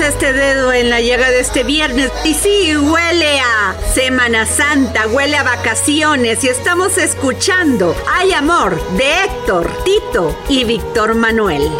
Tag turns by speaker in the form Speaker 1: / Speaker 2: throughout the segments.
Speaker 1: este
Speaker 2: dedo en la llegada de este viernes. Y sí, huele a Semana Santa, huele a vacaciones y estamos escuchando Hay Amor de Héctor, Tito y Víctor Manuel.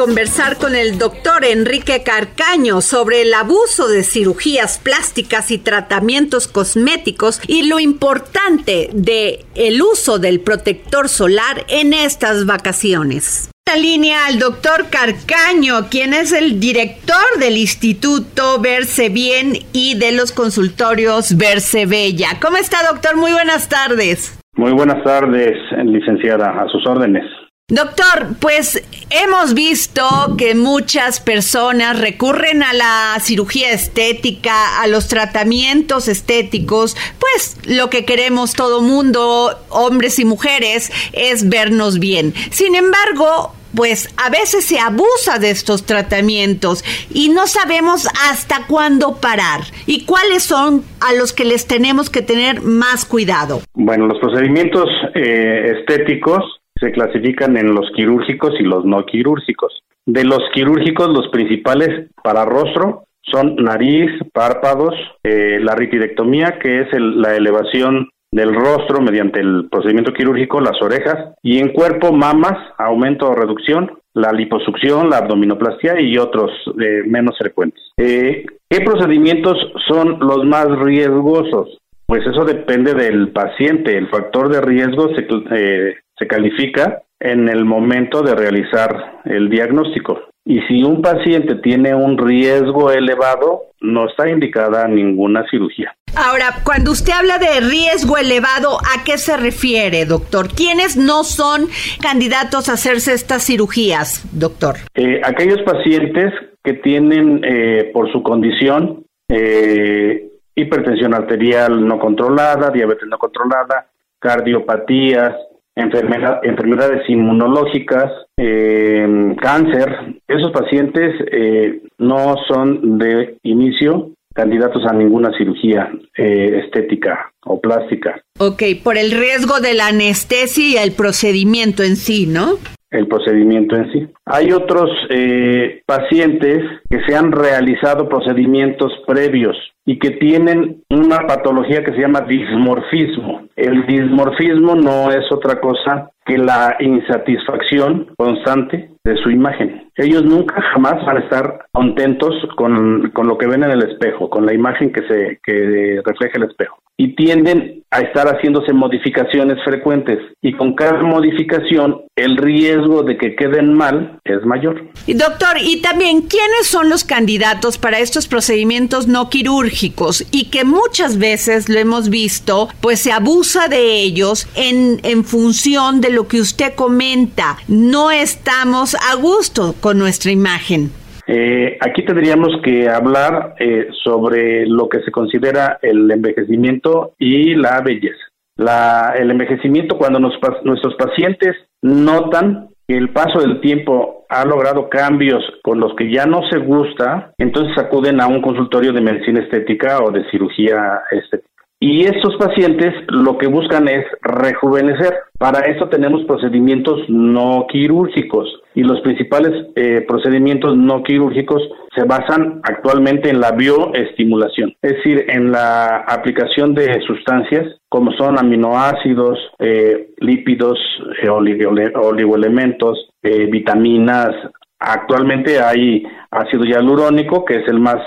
Speaker 2: Conversar con el doctor Enrique Carcaño sobre el abuso de cirugías plásticas y tratamientos cosméticos y lo importante de el uso del protector solar en estas vacaciones. La línea al doctor Carcaño, quien es el director del Instituto Verse Bien y de los consultorios Verse Bella. ¿Cómo está, doctor? Muy buenas tardes.
Speaker 3: Muy buenas tardes, licenciada, a sus órdenes.
Speaker 2: Doctor, pues hemos visto que muchas personas recurren a la cirugía estética, a los tratamientos estéticos, pues lo que queremos todo mundo, hombres y mujeres, es vernos bien. Sin embargo, pues a veces se abusa de estos tratamientos y no sabemos hasta cuándo parar y cuáles son a los que les tenemos que tener más cuidado.
Speaker 3: Bueno, los procedimientos eh, estéticos se clasifican en los quirúrgicos y los no quirúrgicos. De los quirúrgicos, los principales para rostro son nariz, párpados, eh, la ritidectomía, que es el- la elevación del rostro mediante el procedimiento quirúrgico, las orejas, y en cuerpo, mamas, aumento o reducción, la liposucción, la abdominoplastia y otros eh, menos frecuentes. Eh, ¿Qué procedimientos son los más riesgosos? Pues eso depende del paciente. El factor de riesgo se, eh, se califica en el momento de realizar el diagnóstico. Y si un paciente tiene un riesgo elevado, no está indicada ninguna cirugía.
Speaker 2: Ahora, cuando usted habla de riesgo elevado, ¿a qué se refiere, doctor? ¿Quiénes no son candidatos a hacerse estas cirugías, doctor?
Speaker 3: Eh, aquellos pacientes que tienen eh, por su condición eh, hipertensión arterial no controlada, diabetes no controlada, cardiopatías, enfermedad- enfermedades inmunológicas, eh, cáncer, esos pacientes eh, no son de inicio candidatos a ninguna cirugía eh, estética o plástica.
Speaker 2: Ok, por el riesgo de la anestesia y el procedimiento en sí, ¿no?
Speaker 3: El procedimiento en sí. Hay otros eh, pacientes que se han realizado procedimientos previos y que tienen una patología que se llama dismorfismo. El dismorfismo no es otra cosa que la insatisfacción constante de su imagen. Ellos nunca jamás van a estar contentos con, con lo que ven en el espejo, con la imagen que se que refleja el espejo. Y tienden a estar haciéndose modificaciones frecuentes. Y con cada modificación, el riesgo de que queden mal es mayor.
Speaker 2: Doctor, y también, ¿quiénes son los candidatos para estos procedimientos no quirúrgicos? Y que muchas veces lo hemos visto, pues se abusa de ellos en, en función de lo que usted comenta. No estamos a gusto. Con nuestra imagen?
Speaker 3: Eh, aquí tendríamos que hablar eh, sobre lo que se considera el envejecimiento y la belleza. La, el envejecimiento, cuando nuestros pacientes notan que el paso del tiempo ha logrado cambios con los que ya no se gusta, entonces acuden a un consultorio de medicina estética o de cirugía estética. Y estos pacientes lo que buscan es rejuvenecer. Para eso tenemos procedimientos no quirúrgicos y los principales eh, procedimientos no quirúrgicos se basan actualmente en la bioestimulación, es decir, en la aplicación de sustancias como son aminoácidos, eh, lípidos, eh, oligoelementos, vitaminas. Actualmente hay ácido hialurónico, que es el más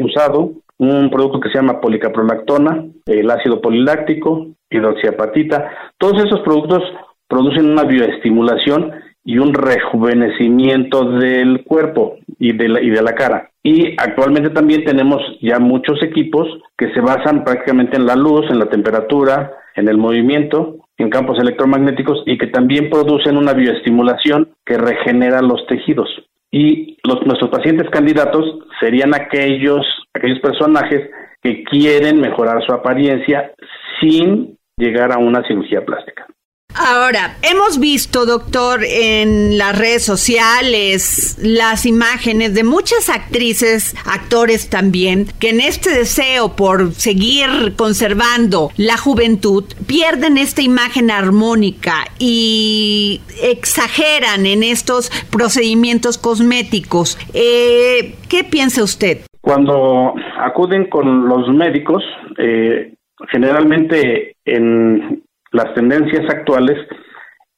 Speaker 3: usado, un producto que se llama policaprolactona, el ácido poliláctico, hidroxiapatita. Todos esos productos producen una bioestimulación y un rejuvenecimiento del cuerpo y de la, y de la cara. Y actualmente también tenemos ya muchos equipos que se basan prácticamente en la luz, en la temperatura, en el movimiento, en campos electromagnéticos y que también producen una bioestimulación que regenera los tejidos y los, nuestros pacientes candidatos serían aquellos, aquellos personajes que quieren mejorar su apariencia sin llegar a una cirugía plástica.
Speaker 2: Ahora, hemos visto, doctor, en las redes sociales las imágenes de muchas actrices, actores también, que en este deseo por seguir conservando la juventud, pierden esta imagen armónica y exageran en estos procedimientos cosméticos. Eh, ¿Qué piensa usted?
Speaker 3: Cuando acuden con los médicos, eh, generalmente en las tendencias actuales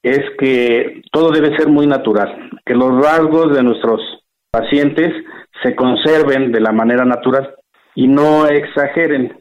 Speaker 3: es que todo debe ser muy natural, que los rasgos de nuestros pacientes se conserven de la manera natural y no exageren.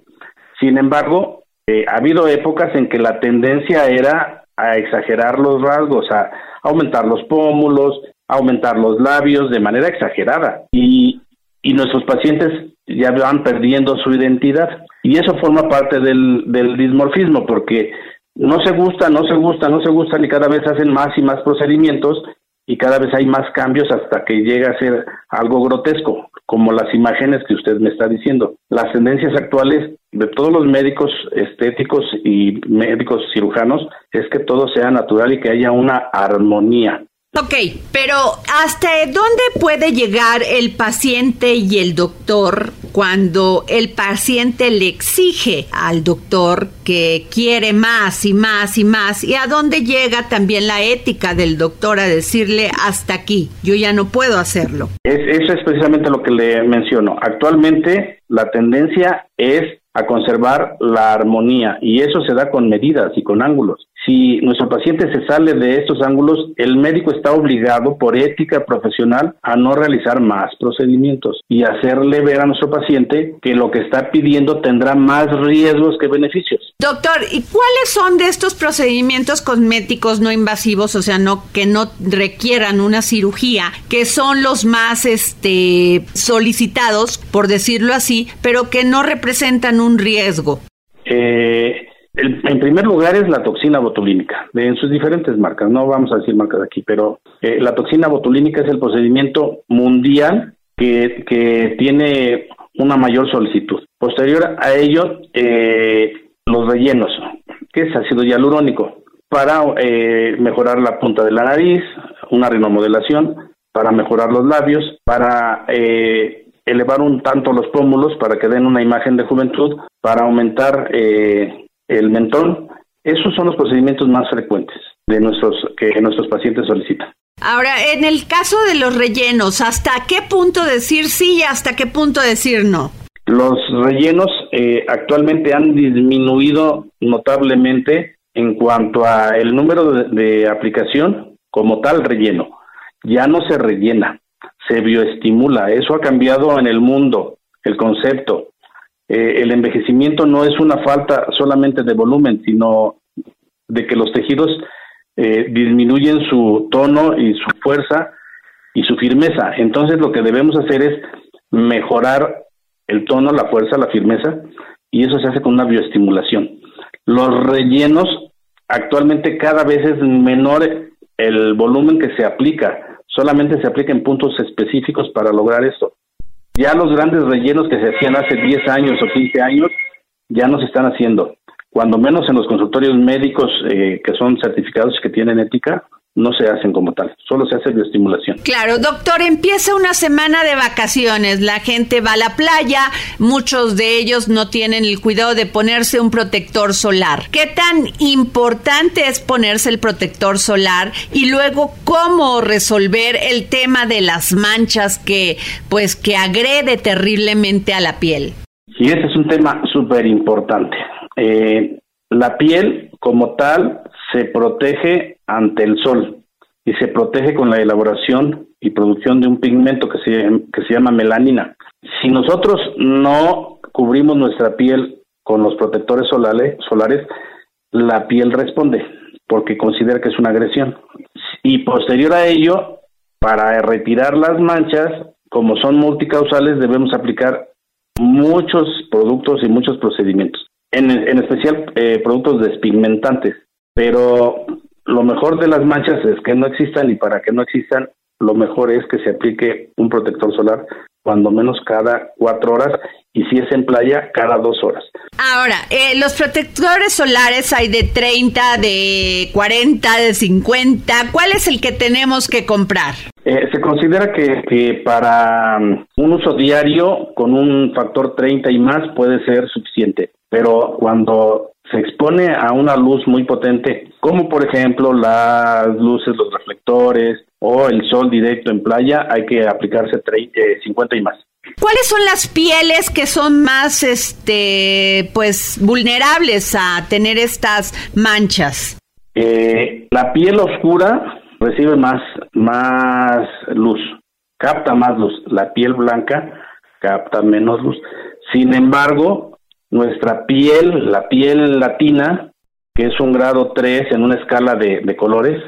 Speaker 3: Sin embargo, eh, ha habido épocas en que la tendencia era a exagerar los rasgos, a aumentar los pómulos, aumentar los labios de manera exagerada y, y nuestros pacientes ya van perdiendo su identidad. Y eso forma parte del, del dismorfismo porque no se gusta, no se gusta, no se gustan y cada vez hacen más y más procedimientos y cada vez hay más cambios hasta que llega a ser algo grotesco, como las imágenes que usted me está diciendo. Las tendencias actuales de todos los médicos estéticos y médicos cirujanos es que todo sea natural y que haya una armonía.
Speaker 2: Ok, pero ¿hasta dónde puede llegar el paciente y el doctor cuando el paciente le exige al doctor que quiere más y más y más? ¿Y a dónde llega también la ética del doctor a decirle hasta aquí, yo ya no puedo hacerlo?
Speaker 3: eso es precisamente lo que le menciono. Actualmente la tendencia es a conservar la armonía y eso se da con medidas y con ángulos. Si nuestro paciente se sale de estos ángulos, el médico está obligado por ética profesional a no realizar más procedimientos y hacerle ver a nuestro paciente que lo que está pidiendo tendrá más riesgos que beneficios.
Speaker 2: Doctor, ¿y cuáles son de estos procedimientos cosméticos no invasivos, o sea, no que no requieran una cirugía, que son los más este solicitados, por decirlo así, pero que no representan un riesgo?
Speaker 3: Eh, en primer lugar es la toxina botulínica, en sus diferentes marcas, no vamos a decir marcas aquí, pero eh, la toxina botulínica es el procedimiento mundial que, tiene una mayor solicitud. Posterior a ello, eh, los rellenos, que es ácido hialurónico, para eh, mejorar la punta de la nariz, una rinomodelación, para mejorar los labios, para elevar un tanto los pómulos para que den una imagen de juventud, para aumentar eh, el mentón. Esos son los procedimientos más frecuentes de nuestros que nuestros pacientes solicitan.
Speaker 2: Ahora, en el caso de los rellenos, ¿hasta qué punto decir sí y hasta qué punto decir no?
Speaker 3: Los rellenos eh, actualmente han disminuido notablemente en cuanto a el número de, de aplicación como tal relleno. Ya no se rellena, se bioestimula. Eso ha cambiado en el mundo, el concepto. Eh, el envejecimiento no es una falta solamente de volumen, sino de que los tejidos eh, disminuyen su tono y su fuerza y su firmeza. Entonces lo que debemos hacer es mejorar el tono, la fuerza, la firmeza, y eso se hace con una bioestimulación. Los rellenos, actualmente cada vez es menor el volumen que se aplica, solamente se aplica en puntos específicos para lograr esto. Ya los grandes rellenos que se hacían hace 10 años o 15 años ya no se están haciendo. Cuando menos en los consultorios médicos eh, que son certificados y que tienen ética, no se hacen como tal, solo se hace bioestimulación.
Speaker 2: Claro, doctor, empieza una semana de vacaciones, la gente va a la playa, muchos de ellos no tienen el cuidado de ponerse un protector solar. ¿Qué tan importante es ponerse el protector solar y luego cómo resolver el tema de las manchas que pues que agrede terriblemente a la piel?
Speaker 3: Y ese es un tema súper importante. Eh, la piel como tal se protege ante el sol y se protege con la elaboración y producción de un pigmento que se, que se llama melanina. Si nosotros no cubrimos nuestra piel con los protectores solares, solares la piel responde porque considera que es una agresión. Y posterior a ello, para retirar las manchas, como son multicausales, debemos aplicar muchos productos y muchos procedimientos, en, en especial eh, productos despigmentantes. Pero lo mejor de las manchas es que no existan y para que no existan, lo mejor es que se aplique un protector solar cuando menos cada cuatro horas y si es en playa, cada dos horas.
Speaker 2: Ahora, eh, los protectores solares hay de 30, de 40, de 50. ¿Cuál es el que tenemos que comprar?
Speaker 3: Eh, se considera que, que para um, un uso diario con un factor 30 y más puede ser suficiente, pero cuando se expone a una luz muy potente, como por ejemplo las luces, los reflectores o el sol directo en playa, hay que aplicarse 30, eh, 50 y más.
Speaker 2: ¿Cuáles son las pieles que son más, este, pues, vulnerables a tener estas manchas?
Speaker 3: Eh, la piel oscura recibe más, más luz, capta más luz. La piel blanca capta menos luz. Sin embargo, nuestra piel, la piel latina, que es un grado 3 en una escala de, de colores,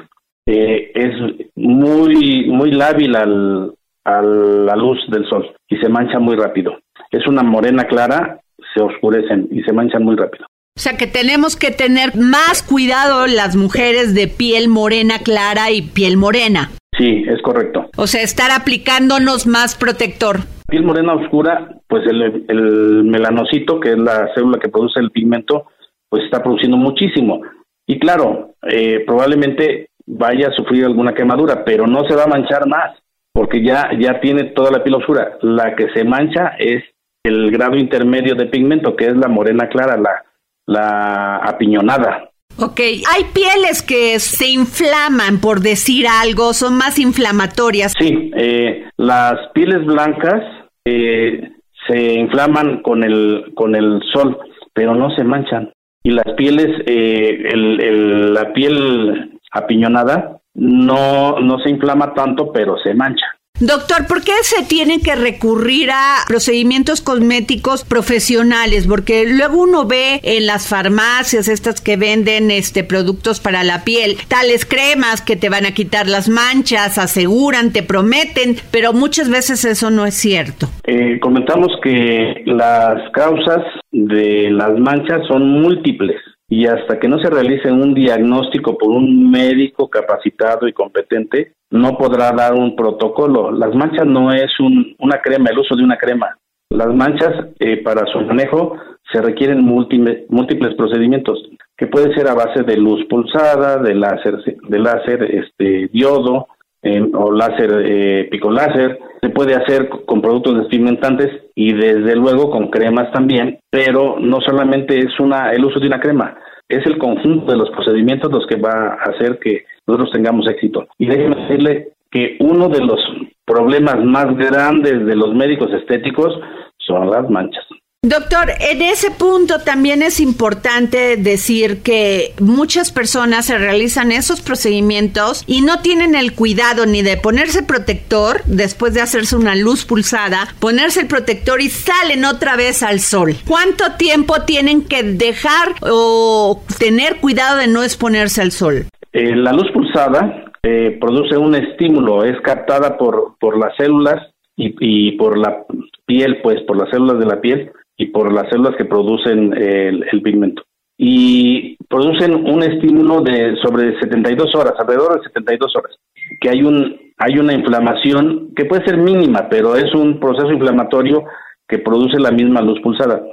Speaker 3: eh, es muy, muy lábil al, a la luz del sol y se mancha muy rápido. Es una morena clara, se oscurecen y se manchan muy rápido.
Speaker 2: O sea que tenemos que tener más cuidado las mujeres de piel morena clara y piel morena.
Speaker 3: Sí, es correcto.
Speaker 2: O sea, estar aplicándonos más protector.
Speaker 3: Piel morena oscura, pues el, el melanocito, que es la célula que produce el pigmento, pues está produciendo muchísimo. Y claro, eh, probablemente vaya a sufrir alguna quemadura, pero no se va a manchar más, porque ya, ya tiene toda la piel oscura. La que se mancha es el grado intermedio de pigmento, que es la morena clara, la, la apiñonada.
Speaker 2: Ok, hay pieles que se inflaman, por decir algo, son más inflamatorias.
Speaker 3: Sí, eh, las pieles blancas eh, se inflaman con el, con el sol, pero no se manchan. Y las pieles, eh, el, el, la piel apiñonada no, no se inflama tanto, pero se mancha.
Speaker 2: Doctor, ¿por qué se tiene que recurrir a procedimientos cosméticos profesionales? Porque luego uno ve en las farmacias estas que venden este productos para la piel, tales cremas que te van a quitar las manchas, aseguran, te prometen, pero muchas veces eso no es cierto.
Speaker 3: Eh, comentamos que las causas de las manchas son múltiples y hasta que no se realice un diagnóstico por un médico capacitado y competente, no podrá dar un protocolo. Las manchas no es un, una crema, el uso de una crema. Las manchas, eh, para su manejo, se requieren múltiples, múltiples procedimientos, que puede ser a base de luz pulsada, de láser, de láser este, diodo eh, o láser eh, picoláser. Se puede hacer con productos despigmentantes y desde luego con cremas también, pero no solamente es una el uso de una crema, es el conjunto de los procedimientos los que va a hacer que nosotros tengamos éxito. Y déjeme decirle que uno de los problemas más grandes de los médicos estéticos son las manchas.
Speaker 2: Doctor, en ese punto también es importante decir que muchas personas se realizan esos procedimientos y no tienen el cuidado ni de ponerse protector después de hacerse una luz pulsada, ponerse el protector y salen otra vez al sol. ¿Cuánto tiempo tienen que dejar o tener cuidado de no exponerse al sol?
Speaker 3: Eh, la luz pulsada eh, produce un estímulo, es captada por, por las células y, y por la piel, pues por las células de la piel y por las células que producen el, el, pigmento. Y producen un estímulo de sobre 72 horas, alrededor de 72 horas, que hay un hay una inflamación que puede ser mínima, pero es un proceso inflamatorio que produce la misma luz pulsada.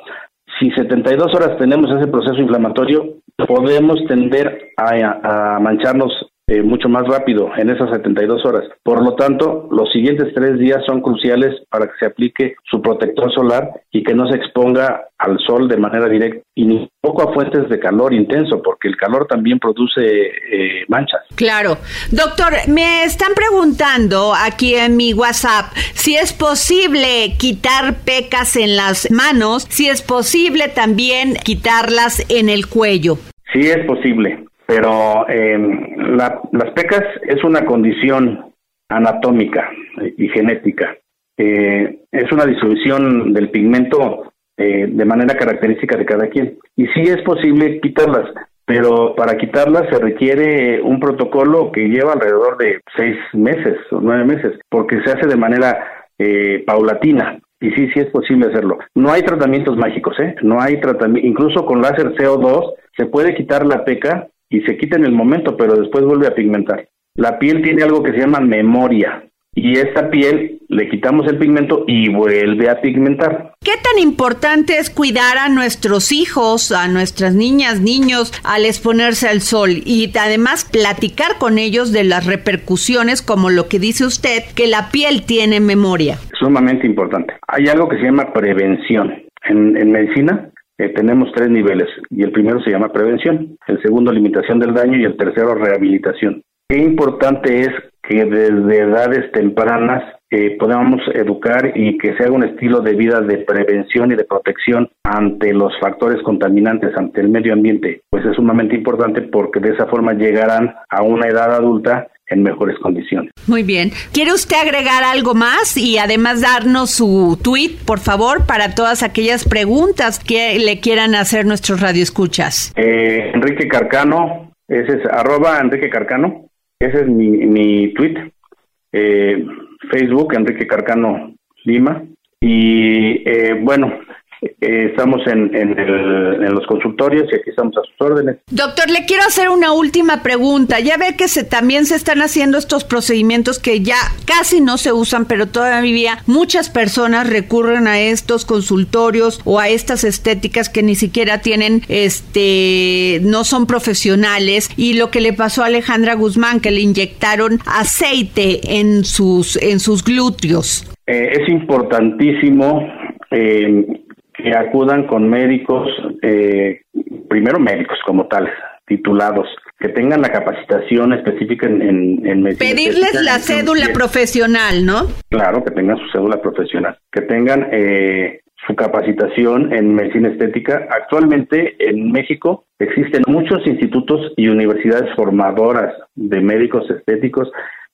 Speaker 3: Si 72 horas tenemos ese proceso inflamatorio, podemos tender a, a mancharnos eh, mucho más rápido en esas 72 horas. Por lo tanto, los siguientes tres días son cruciales para que se aplique su protector solar y que no se exponga al sol de manera directa y ni poco a fuentes de calor intenso, porque el calor también produce eh, manchas.
Speaker 2: Claro. Doctor, me están preguntando aquí en mi WhatsApp si es posible quitar pecas en las manos, si es posible también quitarlas en el cuello.
Speaker 3: Sí es posible pero eh, las pecas es una condición anatómica y genética. Eh, es una distribución del pigmento eh, de manera característica de cada quien. Y sí es posible quitarlas, pero para quitarlas se requiere un protocolo que lleva alrededor de seis meses o nueve meses, porque se hace de manera eh, paulatina. Y sí, sí es posible hacerlo. No hay tratamientos mágicos, ¿eh? No hay tratamiento, incluso con láser CO2 se puede quitar la peca y se quita en el momento, pero después vuelve a pigmentar. La piel tiene algo que se llama memoria y esta piel le quitamos el pigmento y vuelve a pigmentar.
Speaker 2: ¿Qué tan importante es cuidar a nuestros hijos, a nuestras niñas, niños al exponerse al sol y además platicar con ellos de las repercusiones como lo que dice usted, que la piel tiene memoria?
Speaker 3: Sumamente importante. Hay algo que se llama prevención. En, en medicina eh, tenemos tres niveles y el primero se llama prevención, el segundo limitación del daño y el tercero rehabilitación. Qué importante es que desde edades tempranas eh, podamos educar y que se haga un estilo de vida de prevención y de protección ante los factores contaminantes, ante el medio ambiente, pues es sumamente importante porque de esa forma llegarán a una edad adulta en mejores condiciones.
Speaker 2: Muy bien. ¿Quiere usted agregar algo más y además darnos su tweet, por favor, para todas aquellas preguntas que le quieran hacer nuestros radioescuchas?
Speaker 3: Eh, Enrique Carcano, ese es arroba Enrique Carcano, ese es mi, mi tweet. Eh, Facebook, Enrique Carcano Lima. Y eh, bueno, eh, estamos en, en, el, en, los consultorios y aquí estamos a sus órdenes.
Speaker 2: Doctor, le quiero hacer una última pregunta. Ya ve que se, también se están haciendo estos procedimientos que ya casi no se usan, pero todavía muchas personas recurren a estos consultorios o a estas estéticas que ni siquiera tienen, este, no son profesionales. Y lo que le pasó a Alejandra Guzmán, que le inyectaron aceite en sus, en sus glúteos.
Speaker 3: Eh, es importantísimo eh, que acudan con médicos, eh, primero médicos como tales, titulados, que tengan la capacitación específica en, en, en medicina.
Speaker 2: Pedirles la cédula profesional, ¿no?
Speaker 3: Claro, que tengan su cédula profesional, que tengan eh, su capacitación en medicina estética. Actualmente en México existen muchos institutos y universidades formadoras de médicos estéticos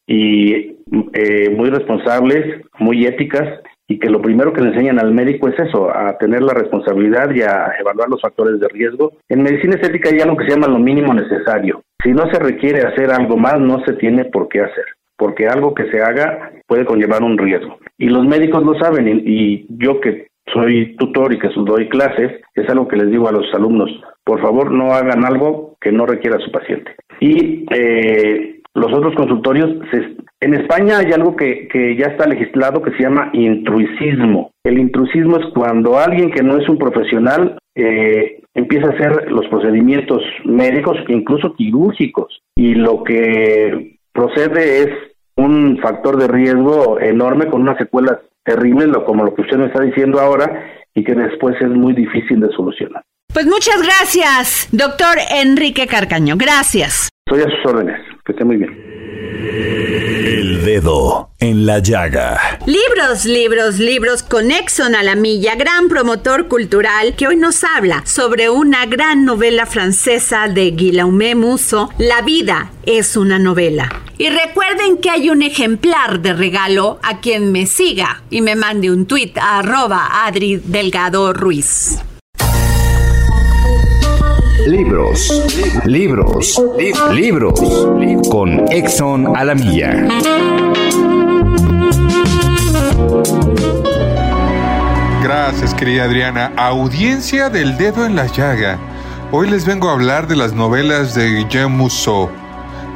Speaker 3: y eh, muy responsables, muy éticas y que lo primero que le enseñan al médico es eso, a tener la responsabilidad y a evaluar los factores de riesgo. En medicina estética hay algo que se llama lo mínimo necesario. Si no se requiere hacer algo más, no se tiene por qué hacer, porque algo que se haga puede conllevar un riesgo. Y los médicos lo saben, y, yo que soy tutor y que doy clases, es algo que les digo a los alumnos, por favor no hagan algo que no requiera su paciente. Y eh, los otros consultorios, se, en España hay algo que, que, ya está legislado que se llama intrusismo. El intrusismo es cuando alguien que no es un profesional eh, empieza a hacer los procedimientos médicos, incluso quirúrgicos, y lo que procede es un factor de riesgo enorme con unas secuelas terribles, como lo que usted me está diciendo ahora, y que después es muy difícil de solucionar.
Speaker 2: Pues muchas gracias, doctor Enrique Carcaño. Gracias.
Speaker 3: Soy a sus órdenes. Que esté muy bien.
Speaker 4: El dedo en la llaga.
Speaker 2: Libros, libros, libros con Exxon a la milla, gran promotor cultural que hoy nos habla sobre una gran novela francesa de Guillaume Musso, La vida es una novela. Y recuerden que hay un ejemplar de regalo a quien me siga y me mande un tuit a arroba Adri Delgado Ruiz.
Speaker 5: Libros, libros, libros, con Exxon a la milla.
Speaker 6: Gracias, querida Adriana. Audiencia del dedo en la llaga. Hoy les vengo a hablar de las novelas de Guillaume Musso.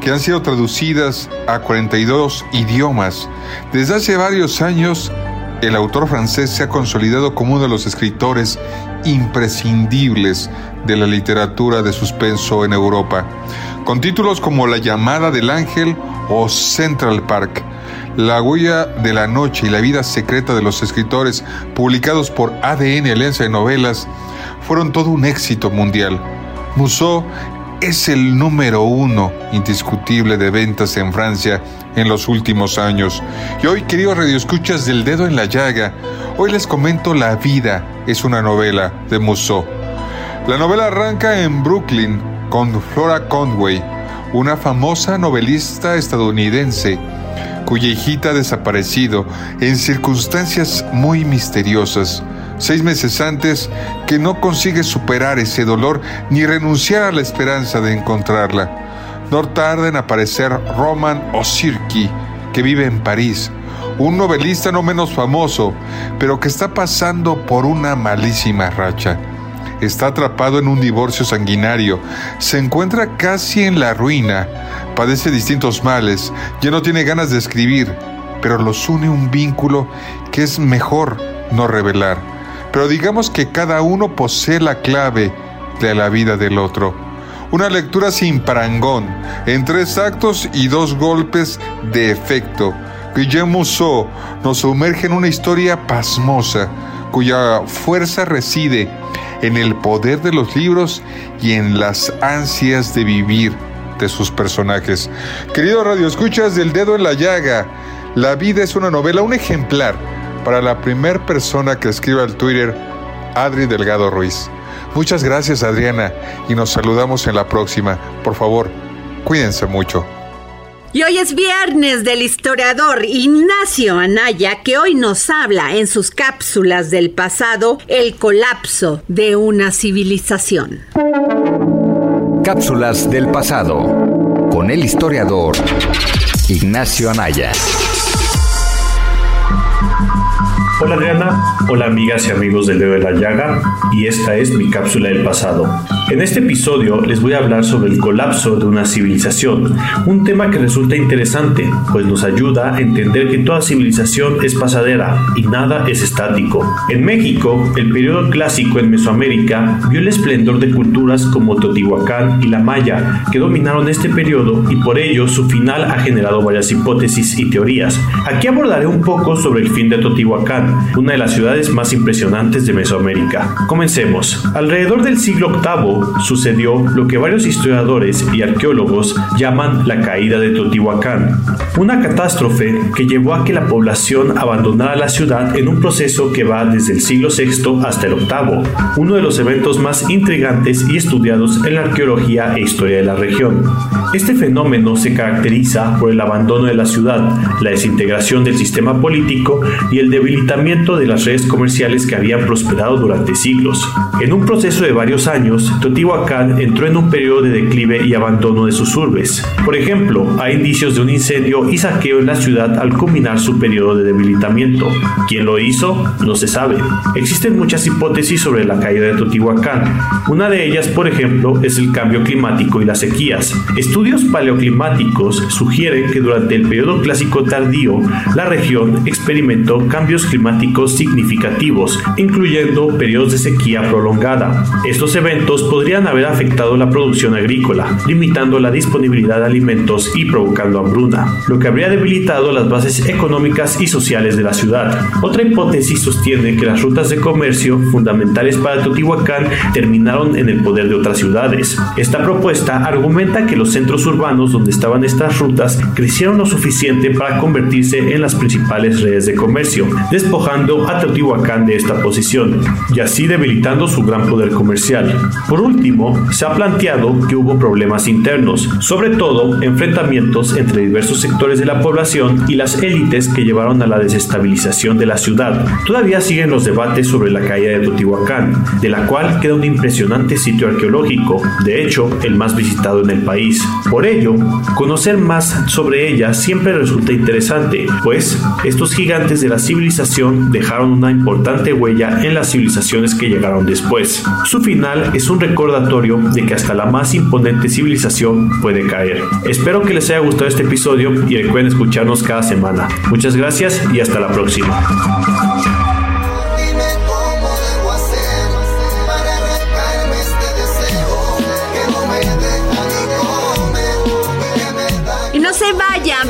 Speaker 6: que han sido traducidas a 42 idiomas. Desde hace varios años, el autor francés se ha consolidado como uno de los escritores imprescindibles de la literatura de suspenso en Europa, con títulos como La llamada del ángel o Central Park. La huella de la noche y la vida secreta de los escritores, publicados por ADN Alianza de Novelas, fueron todo un éxito mundial. Musso es el número uno indiscutible de ventas en Francia en los últimos años. Y hoy, queridos radioescuchas del dedo en la llaga, hoy les comento La vida es una novela de Musso. La novela arranca en Brooklyn con Flora Conway, una famosa novelista estadounidense cuya hijita ha desaparecido en circunstancias muy misteriosas. Seis meses antes que no consigue superar ese dolor ni renunciar a la esperanza de encontrarla. No tarda en aparecer Roman Osirki, que vive en París, un novelista no menos famoso, pero que está pasando por una malísima racha. Está atrapado en un divorcio sanguinario, se encuentra casi en la ruina, padece distintos males, ya no tiene ganas de escribir, pero los une un vínculo que es mejor no revelar. Pero digamos que cada uno posee la clave de la vida del otro. Una lectura sin parangón, en tres actos y dos golpes de efecto. Guillermo Musso nos sumerge en una historia pasmosa, cuya fuerza reside en el poder de los libros y en las ansias de vivir de sus personajes. Queridos radioescuchas del dedo en la llaga, La vida es una novela, un ejemplar para la primer persona que escriba al Twitter, Adri Delgado Ruiz. Muchas gracias Adriana y nos saludamos en la próxima. Por favor, cuídense mucho.
Speaker 2: Y hoy es viernes del historiador Ignacio Anaya, que hoy nos habla en sus cápsulas del pasado el colapso de una civilización.
Speaker 5: Cápsulas del pasado con el historiador Ignacio Anaya.
Speaker 7: Hola Adriana, hola amigas y amigos del dedo de la llaga y esta es mi cápsula del pasado. En este episodio les voy a hablar sobre el colapso de una civilización, un tema que resulta interesante, pues nos ayuda a entender que toda civilización es pasadera y nada es estático. En México, el periodo clásico en Mesoamérica vio el esplendor de culturas como Teotihuacán y la Maya, que dominaron este periodo y por ello su final ha generado varias hipótesis y teorías. Aquí abordaré un poco sobre el fin de Teotihuacán, una de las ciudades más impresionantes de Mesoamérica. Comencemos. Alrededor del siglo VIII, sucedió lo que varios historiadores y arqueólogos llaman la caída de Teotihuacán, una catástrofe que llevó a que la población abandonara la ciudad en un proceso que va desde el siglo VI hasta el VIII, uno de los eventos más intrigantes y estudiados en la arqueología e historia de la región. Este fenómeno se caracteriza por el abandono de la ciudad, la desintegración del sistema político y el debilitamiento de las redes comerciales que habían prosperado durante siglos. En un proceso de varios años, Teotihuacán entró en un periodo de declive y abandono de sus urbes. Por ejemplo, hay indicios de un incendio y saqueo en la ciudad al culminar su periodo de debilitamiento. ¿Quién lo hizo? No se sabe. Existen muchas hipótesis sobre la caída de Teotihuacán. Una de ellas, por ejemplo, es el cambio climático y las sequías. Estudios paleoclimáticos sugieren que durante el periodo clásico tardío, la región experimentó cambios climáticos significativos, incluyendo periodos de sequía prolongada. Estos eventos podrían haber afectado la producción agrícola, limitando la disponibilidad de alimentos y provocando hambruna, lo que habría debilitado las bases económicas y sociales de la ciudad. Otra hipótesis sostiene que las rutas de comercio fundamentales para Teotihuacán terminaron en el poder de otras ciudades. Esta propuesta argumenta que los centros urbanos donde estaban estas rutas crecieron lo suficiente para convertirse en las principales redes de comercio, despojando a Teotihuacán de esta posición y así debilitando su gran poder comercial. Por último, se ha planteado que hubo problemas internos, sobre todo enfrentamientos entre diversos sectores de la población y las élites que llevaron a la desestabilización de la ciudad. Todavía siguen los debates sobre la caída de Teotihuacán, de la cual queda un impresionante sitio arqueológico, de hecho, el más visitado en el país. Por ello, conocer más sobre ella siempre resulta interesante, pues estos gigantes de la civilización dejaron una importante huella en las civilizaciones que llegaron después. Su final es un recordatorio de que hasta la más imponente civilización puede caer. Espero que les haya gustado este episodio y recuerden escucharnos cada semana. Muchas gracias y hasta la próxima.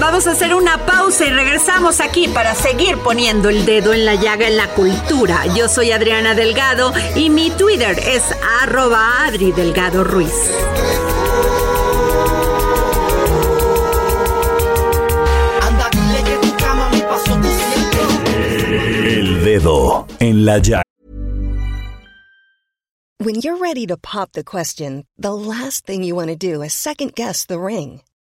Speaker 2: Vamos a hacer una pausa y regresamos aquí para seguir poniendo el dedo en la llaga en la cultura. Yo soy Adriana Delgado y mi Twitter es arroba Adri Delgado Ruiz.
Speaker 4: El dedo en la llaga.
Speaker 8: When you're ready to pop the question, the last thing you want to do is second guess the ring.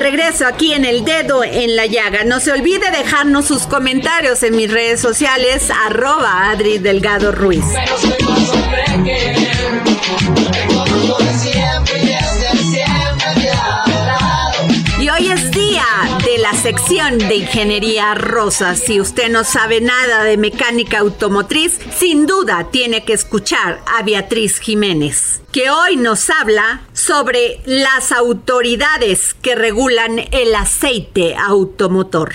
Speaker 2: regreso aquí en el dedo en la llaga. No se olvide dejarnos sus comentarios en mis redes sociales, arroba Adri Delgado Ruiz. La sección de Ingeniería Rosa. Si usted no sabe nada de mecánica automotriz, sin duda tiene que escuchar a Beatriz Jiménez, que hoy nos habla sobre las autoridades que regulan el aceite automotor.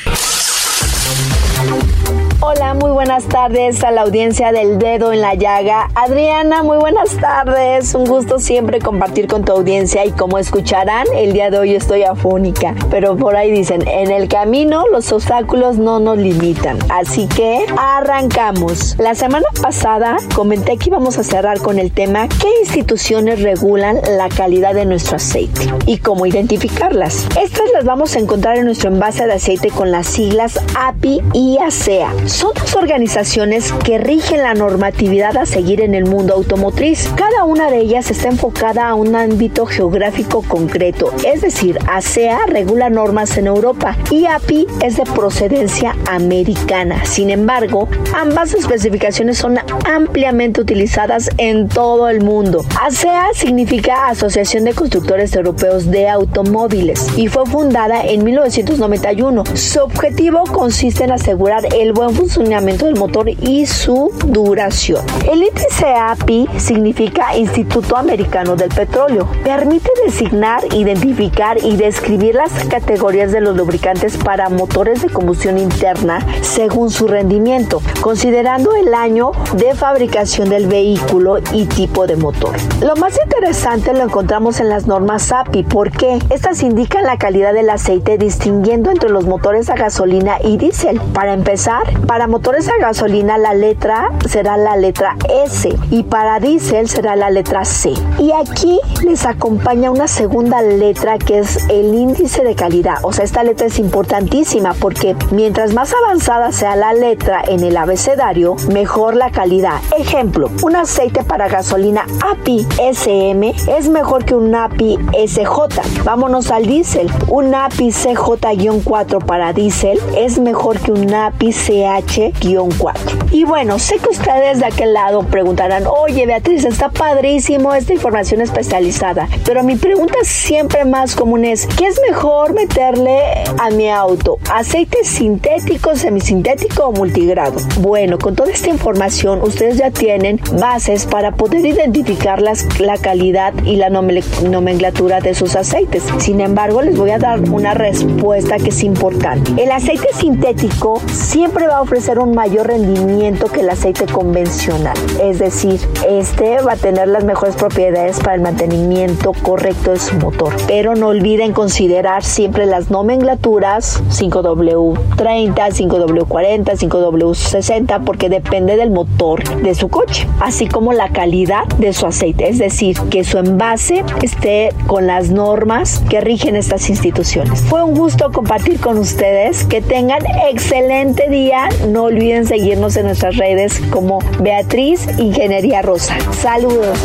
Speaker 9: Hola, muy buenas tardes a la audiencia del dedo en la llaga. Adriana, muy buenas tardes. Un gusto siempre compartir con tu audiencia y como escucharán, el día de hoy estoy afónica. Pero por ahí dicen, en el camino los obstáculos no nos limitan. Así que arrancamos. La semana pasada comenté que íbamos a cerrar con el tema ¿qué instituciones regulan la calidad de nuestro aceite? Y cómo identificarlas. Estas las vamos a encontrar en nuestro envase de aceite con las siglas API y ASEA. Son dos organizaciones que rigen la normatividad a seguir en el mundo automotriz. Cada una de ellas está enfocada a un ámbito geográfico concreto, es decir, ASEA regula normas en Europa y API es de procedencia americana. Sin embargo, ambas especificaciones son ampliamente utilizadas en todo el mundo. ASEA significa Asociación de Constructores Europeos de Automóviles y fue fundada en 1991. Su objetivo consiste en asegurar el buen funcionamiento del motor y su duración. El índice API significa Instituto Americano del Petróleo. Permite designar, identificar y describir las categorías de los lubricantes para motores de combustión interna según su rendimiento, considerando el año de fabricación del vehículo y tipo de motor. Lo más interesante lo encontramos en las normas API, porque estas indican la calidad del aceite distinguiendo entre los motores a gasolina y diésel. Para empezar, para motores a gasolina la letra será la letra S y para diésel será la letra C. Y aquí les acompaña una segunda letra que es el índice de calidad. O sea, esta letra es importantísima porque mientras más avanzada sea la letra en el abecedario, mejor la calidad. Ejemplo, un aceite para gasolina API SM es mejor que un API SJ. Vámonos al diésel. Un API CJ-4 para diésel es mejor que un API CH pH-4. Y bueno, sé que ustedes de aquel lado preguntarán, oye Beatriz, está padrísimo esta información especializada, pero mi pregunta siempre más común es, ¿qué es mejor meterle a mi auto? ¿Aceite sintético, semisintético o multigrado? Bueno, con toda esta información ustedes ya tienen bases para poder identificar las, la calidad y la nomenclatura de sus aceites. Sin embargo, les voy a dar una respuesta que es importante. El aceite sintético siempre va a ofrecer un mayor rendimiento que el aceite convencional. Es decir, este va a tener las mejores propiedades para el mantenimiento correcto de su motor. Pero no olviden considerar siempre las nomenclaturas 5W30, 5W40, 5W60 porque depende del motor de su coche, así como la calidad de su aceite. Es decir, que su envase esté con las normas que rigen estas instituciones. Fue un gusto compartir con ustedes. Que tengan excelente día. No olviden seguirnos en nuestras redes como Beatriz Ingeniería Rosa. Saludos.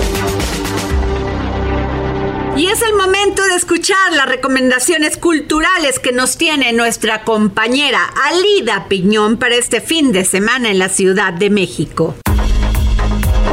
Speaker 2: Y es el momento de escuchar las recomendaciones culturales que nos tiene nuestra compañera Alida Piñón para este fin de semana en la Ciudad de México.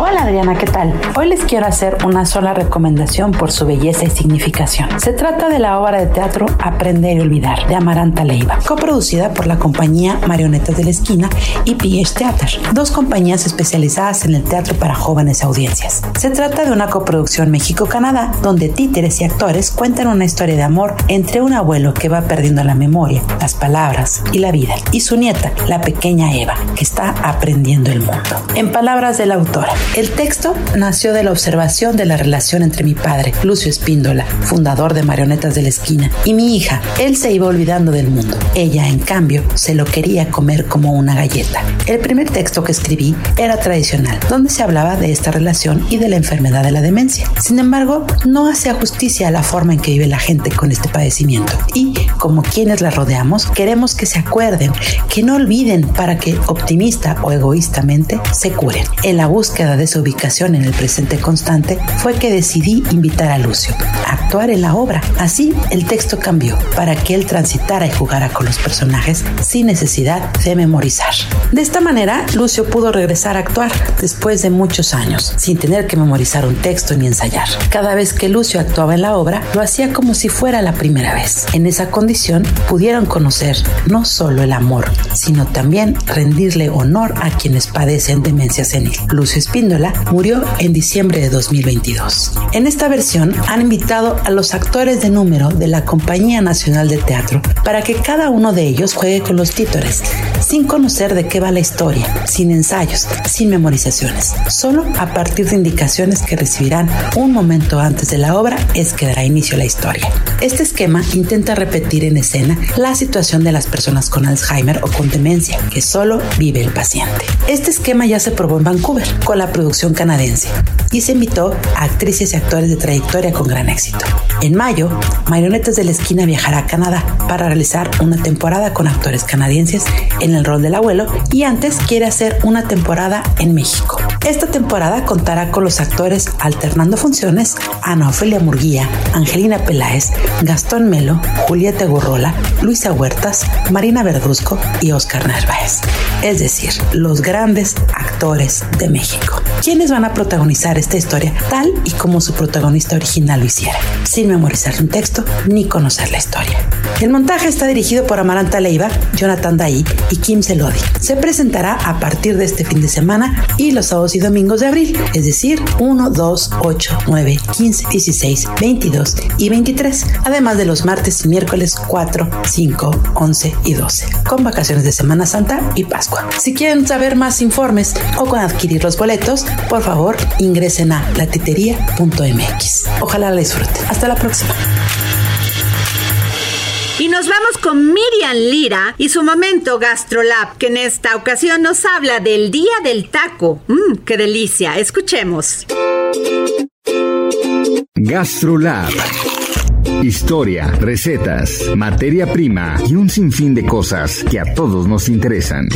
Speaker 10: Hola Adriana, ¿qué tal? Hoy les quiero hacer una sola recomendación por su belleza y significación. Se trata de la obra de teatro Aprender y Olvidar de Amaranta Leiva, coproducida por la compañía Marionetas de la Esquina y PH Theater, dos compañías especializadas en el teatro para jóvenes audiencias. Se trata de una coproducción México-Canadá, donde títeres y actores cuentan una historia de amor entre un abuelo que va perdiendo la memoria, las palabras y la vida, y su nieta, la pequeña Eva, que está aprendiendo el mundo. En palabras de la autora, el texto nació de la observación de la relación entre mi padre, Lucio Espíndola, fundador de Marionetas de la Esquina, y mi hija. Él se iba olvidando del mundo. Ella, en cambio, se lo quería comer como una galleta. El primer texto que escribí era tradicional, donde se hablaba de esta relación y de la enfermedad de la demencia. Sin embargo, no hacía justicia a la forma en que vive la gente con este padecimiento. Y, como quienes la rodeamos, queremos que se acuerden, que no olviden para que optimista o egoístamente se curen. En la búsqueda de su ubicación en el presente constante fue que decidí invitar a Lucio a actuar en la obra. Así el texto cambió para que él transitara y jugara con los personajes sin necesidad de memorizar. De esta manera, Lucio pudo regresar a actuar después de muchos años, sin tener que memorizar un texto ni ensayar. Cada vez que Lucio actuaba en la obra, lo hacía como si fuera la primera vez. En esa condición, pudieron conocer no solo el amor, sino también rendirle honor a quienes padecen demencia senil. Lucio Murió en diciembre de 2022. En esta versión han invitado a los actores de número de la Compañía Nacional de Teatro para que cada uno de ellos juegue con los títeres, sin conocer de qué va la historia, sin ensayos, sin memorizaciones. Solo a partir de indicaciones que recibirán un momento antes de la obra es que dará inicio a la historia. Este esquema intenta repetir en escena la situación de las personas con Alzheimer o con demencia, que solo vive el paciente. Este esquema ya se probó en Vancouver con la producción canadiense y se invitó a actrices y actores de trayectoria con gran éxito. En mayo, Marionetas de la Esquina viajará a Canadá para realizar una temporada con actores canadienses en el rol del abuelo y antes quiere hacer una temporada en México. Esta temporada contará con los actores alternando funciones Ana Ofelia Murguía, Angelina Peláez, Gastón Melo, Julieta Gurrola, Luisa Huertas, Marina Verduzco y Oscar Narváez. Es decir, los grandes actores de México. ¿Quiénes van a protagonizar esta historia tal y como su protagonista original lo hiciera, sin memorizar un texto ni conocer la historia? El montaje está dirigido por Amaranta Leiva, Jonathan Daí y Kim Selodi. Se presentará a partir de este fin de semana y los sábados y domingos de abril, es decir, 1, 2, 8, 9, 15, 16, 22 y 23, además de los martes y miércoles 4, 5, 11 y 12, con vacaciones de Semana Santa y Pascua. Si quieren saber más informes o con adquirir los boletos, por favor ingresen a latitería.mx. Ojalá la disfruten. Hasta la próxima.
Speaker 2: Y nos vamos con Miriam Lira y su momento GastroLab, que en esta ocasión nos habla del Día del Taco. ¡Mmm, qué delicia! Escuchemos.
Speaker 5: GastroLab. Historia, recetas, materia prima y un sinfín de cosas que a todos nos interesan.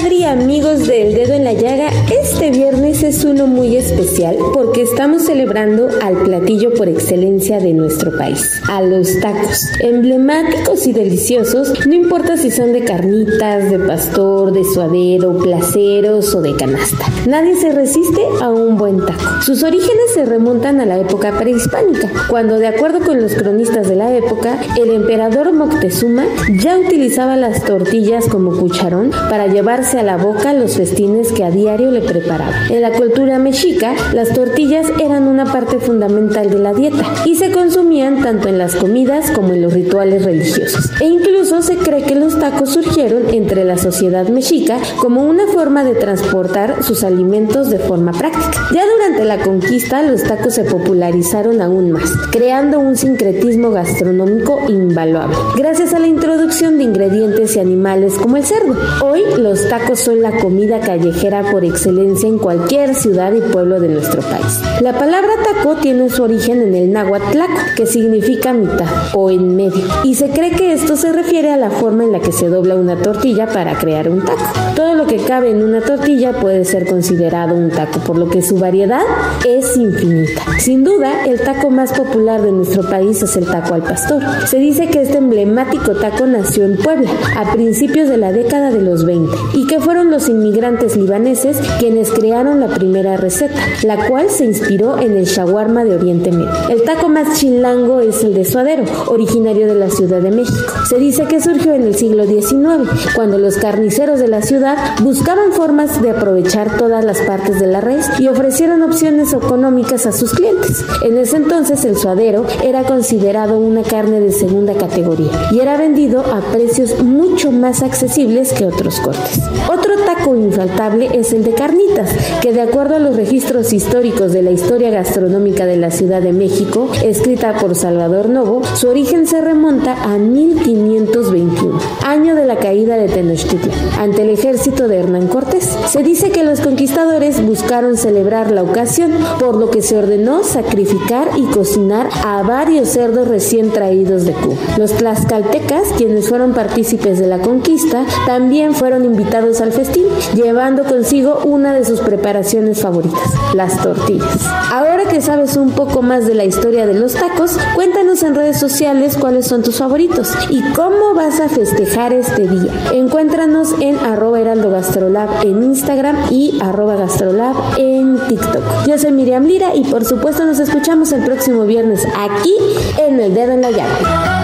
Speaker 11: Hola, ¿qué tal Adri, amigos del dedo en la llaga. Este viernes es uno muy especial porque estamos celebrando al platillo por excelencia de nuestro país, a los tacos. Emblemáticos y deliciosos, no importa si son de carnitas, de pastor, de suadero, placeros o de canasta. Nadie se resiste a un buen taco. Sus orígenes se remontan a la época prehispánica, cuando de acuerdo con los cronistas de la época, el emperador Moctezuma ya utilizaba las tortillas como cucharón para llevarse a la boca los festines que a diario le preparaba. En la cultura mexica, las tortillas eran una parte fundamental de la dieta y se consumían tanto en las comidas como en los rituales religiosos. E incluso se cree que los tacos surgieron entre la sociedad mexica como una forma de transportar sus alimentos de forma práctica. Ya durante la conquista, los tacos se popularizaron aún más, creando un sincretismo gastronómico invaluable, gracias a la introducción de ingredientes y animales como el cerdo. Hoy los tacos son la comida callejera por excelencia en cualquier ciudad y pueblo de nuestro país. La palabra taco tiene su origen en el náhuatl que significa mitad o en medio, y se cree que esto se refiere a la forma en la que se dobla una tortilla para crear un taco. Todo lo que cabe en una tortilla puede ser considerado un taco, por lo que su variedad es infinita. Sin duda, el taco más popular de nuestro país es el taco al pastor. Se dice que este emblemático taco nació en Puebla a principios de la década de los 20 y que fueron los inmigrantes libaneses quienes crearon la primera receta, la cual se inspiró en el shawarma de Oriente Medio. El taco más chilango es el de suadero, originario de la Ciudad de México. Se dice que surgió en el siglo XIX, cuando los carniceros de la ciudad buscaban formas de aprovechar todas las partes de la res y ofrecieron opciones económicas a sus clientes. En ese entonces el suadero era considerado una carne de segunda categoría y era vendido a precios mucho más accesibles que otros cortes. Otro taco infaltable es el de carnitas, que de acuerdo a los registros históricos de la historia gastronómica de la Ciudad de México, escrita por Salvador Novo, su origen se remonta a 1521, año de la caída de Tenochtitlan, ante el ejército de Hernán Cortés. Se dice que los conquistadores buscaron celebrar la ocasión, por lo que se ordenó sacrificar y cocinar a varios cerdos recién traídos de Cuba. Los tlaxcaltecas, quienes fueron partícipes de la conquista, también fueron invitados al festín, llevando consigo una de sus preparaciones favoritas, las tortillas. Ahora que sabes un poco más de la historia de los tacos, cuéntanos en redes sociales cuáles son tus favoritos y cómo vas a festejar este día. Encuéntranos en arroba heraldo gastrolab en Instagram y arroba gastrolab en TikTok. Yo soy Miriam Lira y por supuesto nos escuchamos el próximo viernes aquí en El Dedo en la Llave.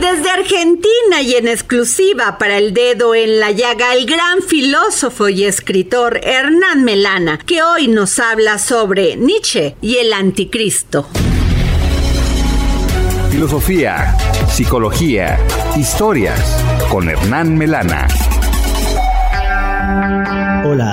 Speaker 2: Desde Argentina y en exclusiva para el dedo en la llaga, el gran filósofo y escritor Hernán Melana, que hoy nos habla sobre Nietzsche y el anticristo.
Speaker 5: Filosofía, psicología, historias con Hernán Melana.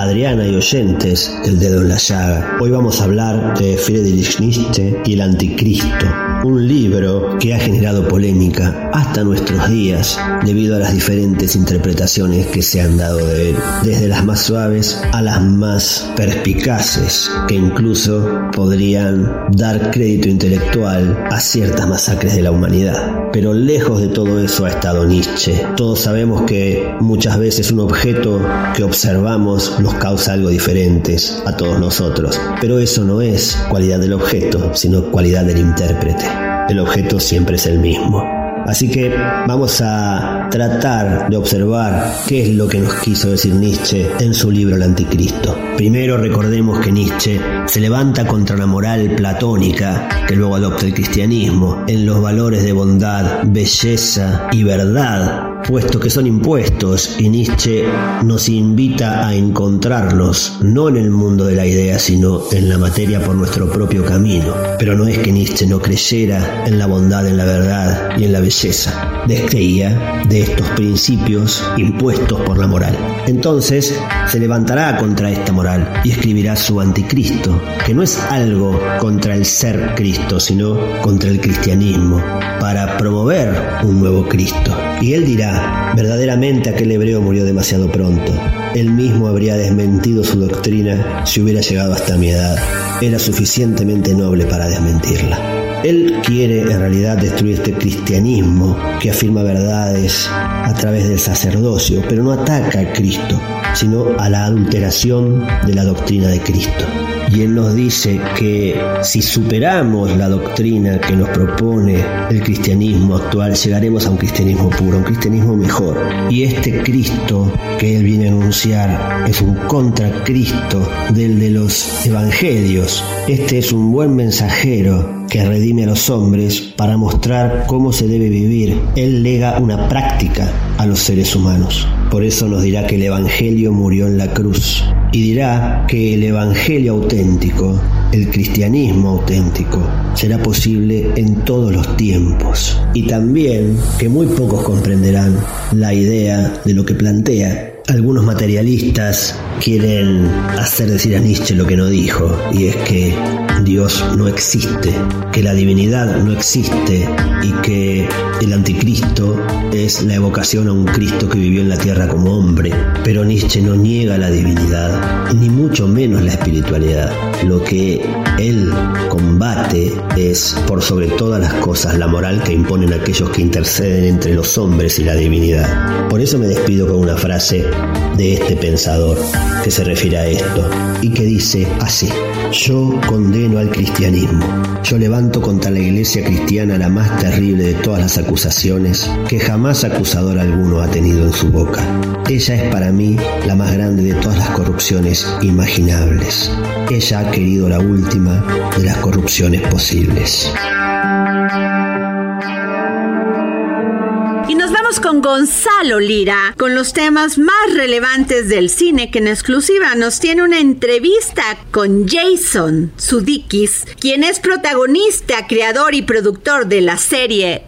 Speaker 12: Adriana y oyentes del dedo en la llaga. Hoy vamos a hablar de Friedrich Nietzsche y el anticristo, un libro que ha generado polémica hasta nuestros días debido a las diferentes interpretaciones que se han dado de él, desde las más suaves a las más perspicaces, que incluso podrían dar crédito intelectual a ciertas masacres de la humanidad. Pero lejos de todo eso ha estado Nietzsche. Todos sabemos que muchas veces un objeto que observamos nos causa algo diferente a todos nosotros, pero eso no es cualidad del objeto, sino cualidad del intérprete. El objeto siempre es el mismo. Así que vamos a tratar de observar qué es lo que nos quiso decir Nietzsche en su libro El Anticristo. Primero recordemos que Nietzsche se levanta contra la moral platónica que luego adopta el cristianismo en los valores de bondad, belleza y verdad puesto que son impuestos y Nietzsche nos invita a encontrarlos no en el mundo de la idea sino en la materia por nuestro propio camino. Pero no es que Nietzsche no creyera en la bondad, en la verdad y en la belleza. Descreía de estos principios impuestos por la moral. Entonces se levantará contra esta moral y escribirá su anticristo, que no es algo contra el ser Cristo, sino contra el cristianismo, para promover un nuevo Cristo. Y él dirá, verdaderamente aquel hebreo murió demasiado pronto. Él mismo habría desmentido su doctrina si hubiera llegado hasta mi edad. Era suficientemente noble para desmentirla. Él quiere en realidad destruir este cristianismo que afirma verdades a través del sacerdocio, pero no ataca a Cristo, sino a la adulteración de la doctrina de Cristo. Y Él nos dice que si superamos la doctrina que nos propone el cristianismo actual, llegaremos a un cristianismo puro, a un cristianismo mejor. Y este Cristo que Él viene a anunciar es un contracristo del de los evangelios. Este es un buen mensajero que redime a los hombres para mostrar cómo se debe vivir. Él lega una práctica a los seres humanos. Por eso nos dirá que el Evangelio murió en la cruz. Y dirá que el Evangelio auténtico, el cristianismo auténtico, será posible en todos los tiempos. Y también que muy pocos comprenderán la idea de lo que plantea algunos materialistas quieren hacer decir a Nietzsche lo que no dijo, y es que Dios no existe, que la divinidad no existe y que el anticristo es la evocación a un Cristo que vivió en la tierra como hombre. Pero Nietzsche no niega la divinidad, ni mucho menos la espiritualidad. Lo que él combate es, por sobre todas las cosas, la moral que imponen aquellos que interceden entre los hombres y la divinidad. Por eso me despido con una frase de este pensador que se refiere a esto y que dice así, yo condeno al cristianismo, yo levanto contra la iglesia cristiana la más terrible de todas las acusaciones que jamás acusador alguno ha tenido en su boca. Ella es para mí la más grande de todas las corrupciones imaginables. Ella ha querido la última de las corrupciones posibles.
Speaker 2: Y nos vamos con Gonzalo Lira, con los temas más relevantes del cine, que en exclusiva nos tiene una entrevista con Jason Sudeikis, quien es protagonista, creador y productor de la serie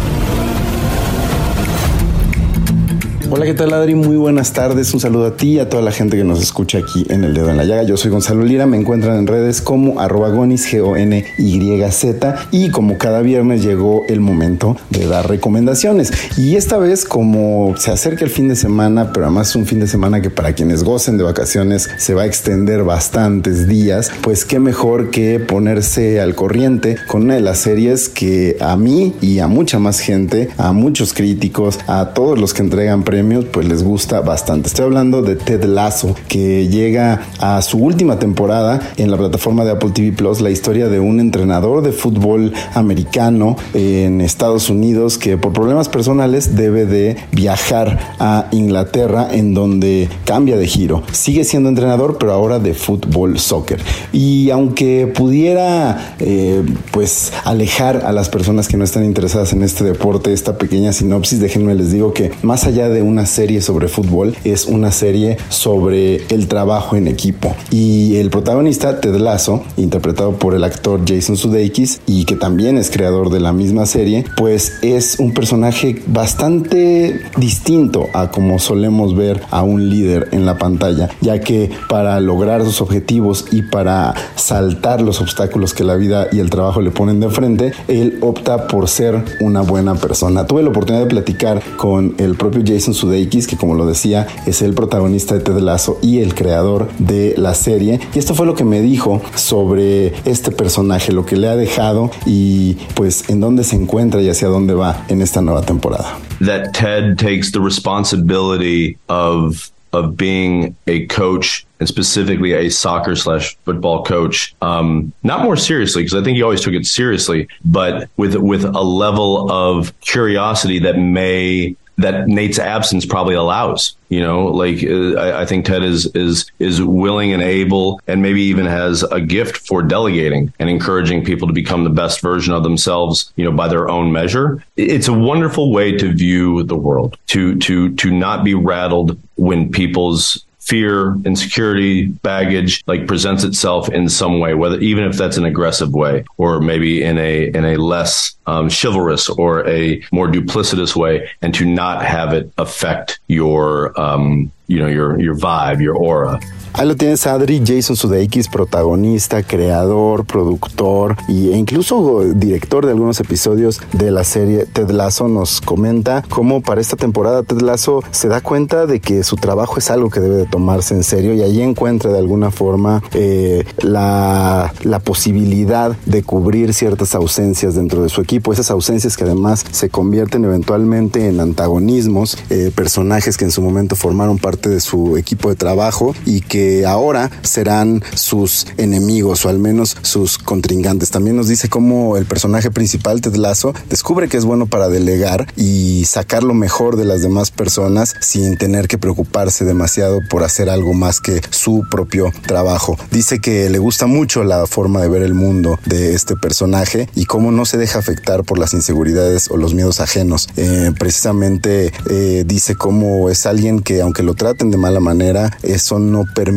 Speaker 13: Hola, ¿qué tal Adri? Muy buenas tardes. Un saludo a ti y a toda la gente que nos escucha aquí en El Dedo en la Llaga. Yo soy Gonzalo Lira, me encuentran en redes como arroba gonis, G-O-N-Y-Z y como cada viernes llegó el momento de dar recomendaciones. Y esta vez como se acerca el fin de semana, pero además es un fin de semana que para quienes gocen de vacaciones se va a extender bastantes días, pues qué mejor que ponerse al corriente con una de las series que a mí y a mucha más gente, a muchos críticos, a todos los que entregan premios, pues les gusta bastante. Estoy hablando de Ted Lasso, que llega a su última temporada en la plataforma de Apple TV Plus, la historia de un entrenador de fútbol americano en Estados Unidos que por problemas personales debe de viajar a Inglaterra en donde cambia de giro. Sigue siendo entrenador, pero ahora de fútbol soccer. Y aunque pudiera eh, pues alejar a las personas que no están interesadas en este deporte, esta pequeña sinopsis, déjenme les digo que más allá de una serie sobre fútbol, es una serie sobre el trabajo en equipo. Y el protagonista, Ted Lasso, interpretado por el actor Jason Sudeikis y que también es creador de la misma serie, pues es un personaje bastante distinto a como solemos ver a un líder en la pantalla, ya que para lograr sus objetivos y para saltar los obstáculos que la vida y el trabajo le ponen de frente, él opta por ser una buena persona. Tuve la oportunidad de platicar con el propio Jason Sudeikis, que como lo decía, es el protagonista de Ted Lasso y el creador de la serie. Y esto fue lo que me dijo sobre este personaje, lo que le ha dejado y pues en dónde se encuentra y hacia dónde va en esta nueva temporada.
Speaker 14: That Ted takes the responsibility of of being a coach and specifically a soccer slash football coach, um, not more seriously because I think he always took it seriously, but with with a level of curiosity that may that Nate's absence probably allows. You know, like uh, I, I think Ted is is is willing and able, and maybe even has a gift for delegating and encouraging people to become the best version of themselves. You know, by their own measure. It's a wonderful way to view the world. To to to not be rattled when people's fear, insecurity, baggage like presents itself in some way, whether even if that's an aggressive way or maybe in a in a less um, chivalrous or a more duplicitous way, and to not have it affect your um, you know your your vibe, your aura.
Speaker 13: Ahí lo tienes Adri, Jason Sudeikis, protagonista, creador, productor e incluso director de algunos episodios de la serie Ted Lasso nos comenta cómo para esta temporada Ted Lasso se da cuenta de que su trabajo es algo que debe de tomarse en serio y ahí encuentra de alguna forma eh, la, la posibilidad de cubrir ciertas ausencias dentro de su equipo, esas ausencias que además se convierten eventualmente en antagonismos, eh, personajes que en su momento formaron parte de su equipo de trabajo y que ahora serán sus enemigos o al menos sus contrincantes. También nos dice cómo el personaje principal, Ted Lasso, descubre que es bueno para delegar y sacar lo mejor de las demás personas sin tener que preocuparse demasiado por hacer algo más que su propio trabajo. Dice que le gusta mucho la forma de ver el mundo de este personaje y cómo no se deja afectar por las inseguridades o los miedos ajenos. Eh, precisamente eh, dice cómo es alguien que aunque lo traten de mala manera, eso no permite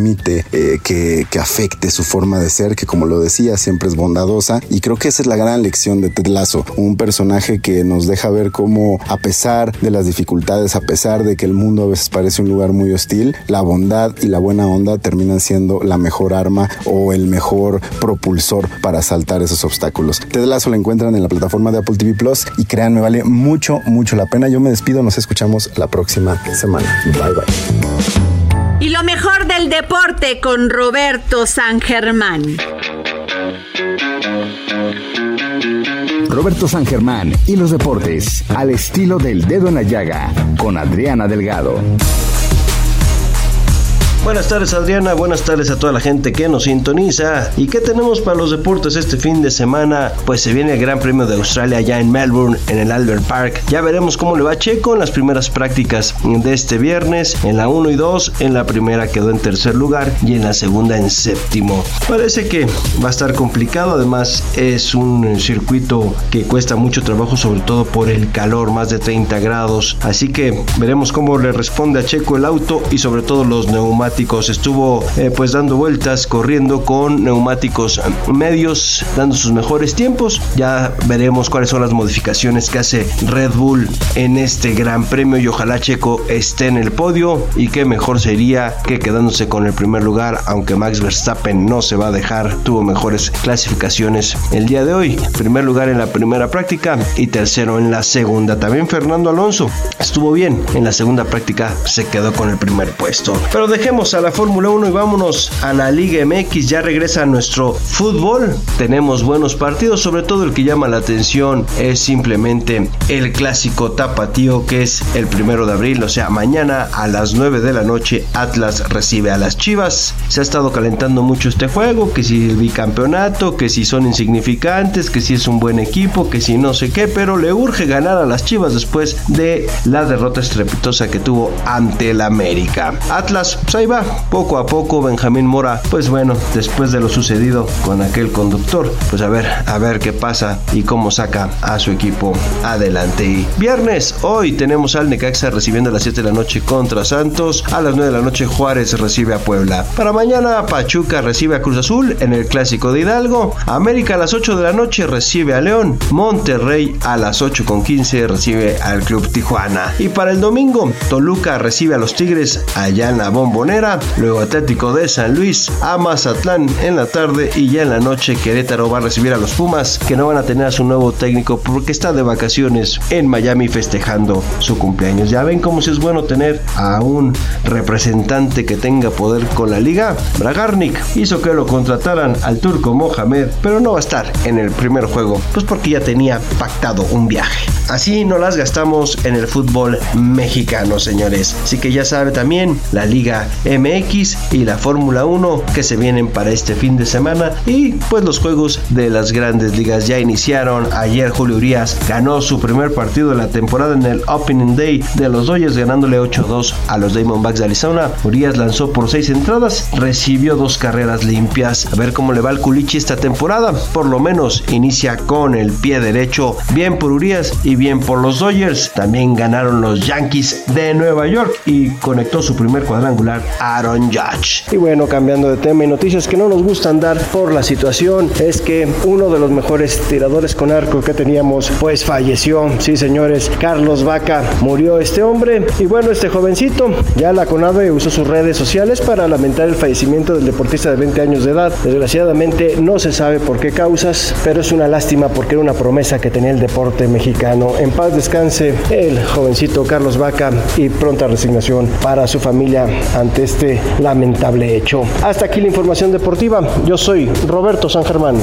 Speaker 13: eh, que, que afecte su forma de ser, que como lo decía, siempre es bondadosa. Y creo que esa es la gran lección de Ted Lasso, un personaje que nos deja ver cómo a pesar de las dificultades, a pesar de que el mundo a veces parece un lugar muy hostil, la bondad y la buena onda terminan siendo la mejor arma o el mejor propulsor para saltar esos obstáculos. Ted Lasso lo encuentran en la plataforma de Apple TV Plus y créanme, vale mucho, mucho la pena. Yo me despido, nos escuchamos la próxima semana. Bye bye.
Speaker 2: Y lo mejor del deporte con Roberto San Germán.
Speaker 5: Roberto San Germán y los deportes al estilo del dedo en la llaga con Adriana Delgado.
Speaker 15: Buenas tardes Adriana, buenas tardes a toda la gente que nos sintoniza. ¿Y qué tenemos para los deportes este fin de semana? Pues se viene el Gran Premio de Australia ya en Melbourne, en el Albert Park. Ya veremos cómo le va Checo en las primeras prácticas de este viernes. En la 1 y 2, en la primera quedó en tercer lugar y en la segunda en séptimo. Parece que va a estar complicado, además es un circuito que cuesta mucho trabajo, sobre todo por el calor, más de 30 grados. Así que veremos cómo le responde a Checo el auto y sobre todo los neumáticos Estuvo eh, pues dando vueltas, corriendo con neumáticos medios, dando sus mejores tiempos. Ya veremos cuáles son las modificaciones que hace Red Bull en este gran premio y ojalá Checo esté en el podio y qué mejor sería que quedándose con el primer lugar, aunque Max Verstappen no se va a dejar, tuvo mejores clasificaciones el día de hoy. Primer lugar en la primera práctica y tercero en la segunda. También Fernando Alonso estuvo bien en la segunda práctica, se quedó con el primer puesto. Pero dejemos a la Fórmula 1 y vámonos a la Liga MX. Ya regresa nuestro fútbol. Tenemos buenos partidos, sobre todo el que llama la atención es simplemente el clásico tapatío que es el primero de abril, o sea, mañana a las 9 de la noche Atlas recibe a las Chivas. Se ha estado calentando mucho este juego, que si el bicampeonato, que si son insignificantes, que si es un buen equipo, que si no sé qué, pero le urge ganar a las Chivas después de la derrota estrepitosa que tuvo ante el América. Atlas, pues ahí va poco a poco Benjamín Mora, pues bueno, después de lo sucedido con aquel conductor, pues a ver, a ver qué pasa y cómo saca a su equipo adelante. Y viernes, hoy tenemos al Necaxa recibiendo a las 7 de la noche contra Santos, a las 9 de la noche Juárez recibe a Puebla. Para mañana Pachuca recibe a Cruz Azul en el clásico de Hidalgo, América a las 8 de la noche recibe a León, Monterrey a las 8 con 15 recibe al Club Tijuana. Y para el domingo, Toluca recibe a los Tigres allá en la Bombonera, luego Atlético de San Luis a Mazatlán en la tarde y ya en la noche Querétaro va a recibir a los Pumas que no van a tener a su nuevo técnico porque está de vacaciones en Miami festejando su cumpleaños. Ya ven cómo si es bueno tener a un representante que tenga poder con la liga. Bragarnik hizo que lo contrataran al turco Mohamed, pero no va a estar en el primer juego, pues porque ya tenía pactado un viaje. Así no las gastamos en el fútbol mexicano, señores. Así que ya sabe también la Liga MX y la Fórmula 1 que se vienen para este fin de semana. Y pues los juegos de las grandes ligas ya iniciaron. Ayer Julio Urias ganó su primer partido de la temporada en el Opening Day de los Dodgers ganándole 8-2 a los Diamondbacks de Arizona. Urias lanzó por 6 entradas, recibió dos carreras limpias. A ver cómo le va al Culichi esta temporada. Por lo menos inicia con el pie derecho. Bien por Urias y bien por los Dodgers. También ganaron los Yankees de Nueva York y conectó su primer cuadrangular
Speaker 16: Aaron Judge. Y bueno, cambiando de tema y noticias que no nos gustan dar por la situación, es que uno de los mejores tiradores con arco que teníamos, pues falleció. Sí, señores, Carlos Vaca murió este hombre. Y bueno, este jovencito, ya la CONADE usó sus redes sociales para lamentar el fallecimiento del deportista de 20 años de edad. Desgraciadamente no se sabe por qué causas, pero es una lástima porque era una promesa que tenía el deporte mexicano. En paz descanse el jovencito Carlos Vaca y pronta resignación para su familia ante este lamentable hecho. Hasta aquí la información deportiva. Yo soy Roberto San Germán.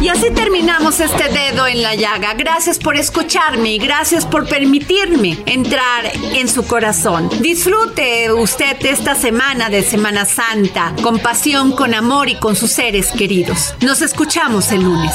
Speaker 2: Y
Speaker 17: así terminamos este en la llaga. Gracias por escucharme y gracias por permitirme entrar en su corazón. Disfrute usted esta semana de Semana Santa con pasión, con amor y con sus seres queridos. Nos escuchamos el lunes.